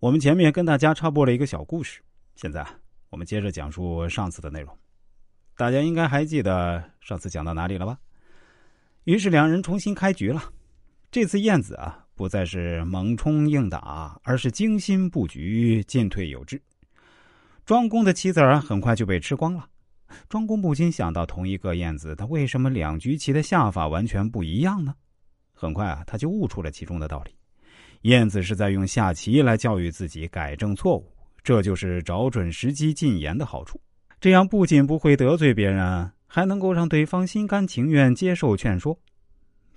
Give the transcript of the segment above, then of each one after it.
我们前面跟大家插播了一个小故事，现在我们接着讲述上次的内容。大家应该还记得上次讲到哪里了吧？于是两人重新开局了。这次燕子啊，不再是猛冲硬打，而是精心布局，进退有致。庄公的棋子儿很快就被吃光了。庄公不禁想到，同一个燕子，他为什么两局棋的下法完全不一样呢？很快啊，他就悟出了其中的道理。燕子是在用下棋来教育自己改正错误，这就是找准时机进言的好处。这样不仅不会得罪别人，还能够让对方心甘情愿接受劝说。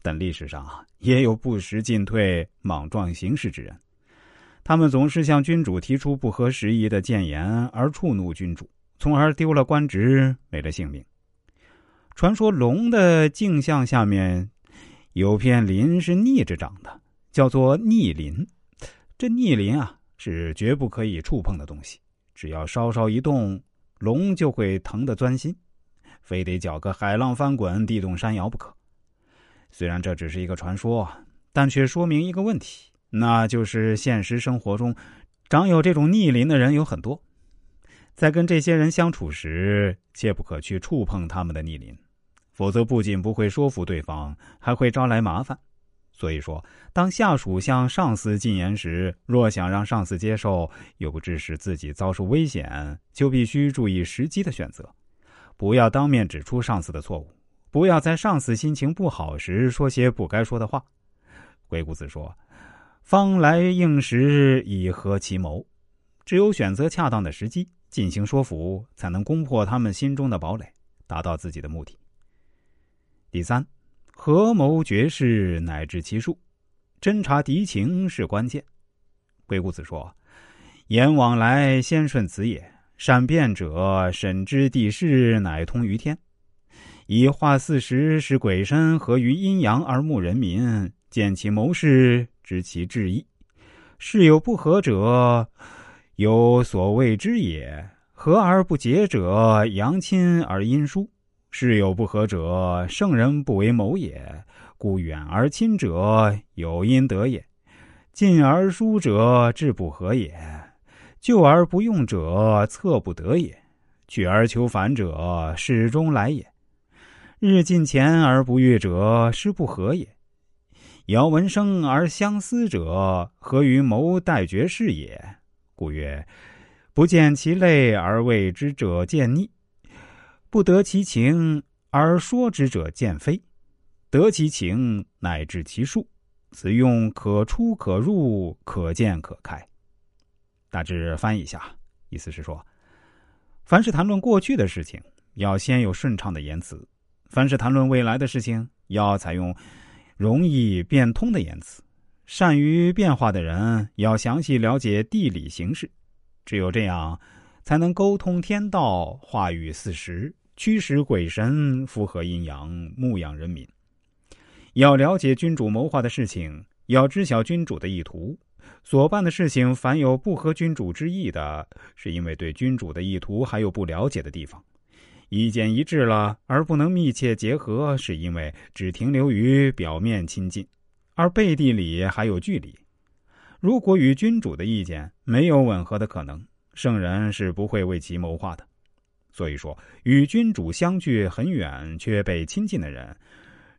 但历史上啊，也有不识进退、莽撞行事之人，他们总是向君主提出不合时宜的谏言，而触怒君主，从而丢了官职，没了性命。传说龙的镜像下面有片鳞是逆着长的。叫做逆鳞，这逆鳞啊是绝不可以触碰的东西，只要稍稍一动，龙就会疼得钻心，非得搅个海浪翻滚、地动山摇不可。虽然这只是一个传说，但却说明一个问题，那就是现实生活中长有这种逆鳞的人有很多，在跟这些人相处时，切不可去触碰他们的逆鳞，否则不仅不会说服对方，还会招来麻烦。所以说，当下属向上司进言时，若想让上司接受，又不致使自己遭受危险，就必须注意时机的选择，不要当面指出上司的错误，不要在上司心情不好时说些不该说的话。鬼谷子说：“方来应时，以合其谋。”只有选择恰当的时机进行说服，才能攻破他们心中的堡垒，达到自己的目的。第三。合谋绝事乃知其数，侦察敌情是关键。鬼谷子说：“言往来先顺此也，善辩者审知地势，乃通于天。以化四时，使鬼神合于阴阳而牧人民，见其谋事，知其志意。事有不合者，有所谓之也。合而不结者，阳亲而阴疏。”事有不合者，圣人不为谋也；故远而亲者，有因得也；近而疏者，志不合也；救而不用者，策不得也；去而求反者，始终来也。日近前而不悦者，失不合也；遥闻声而相思者，何于谋待绝事也。故曰：不见其类而为之者，见逆。不得其情而说之者见非，得其情乃至其数。此用可出可入，可见可开。大致翻译一下，意思是说，凡是谈论过去的事情，要先有顺畅的言辞；凡是谈论未来的事情，要采用容易变通的言辞。善于变化的人，要详细了解地理形势。只有这样，才能沟通天道，话语四时。驱使鬼神，符合阴阳，牧养人民。要了解君主谋划的事情，要知晓君主的意图。所办的事情，凡有不合君主之意的，是因为对君主的意图还有不了解的地方。意见一致了，而不能密切结合，是因为只停留于表面亲近，而背地里还有距离。如果与君主的意见没有吻合的可能，圣人是不会为其谋划的。所以说，与君主相距很远却被亲近的人，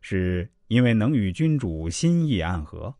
是因为能与君主心意暗合。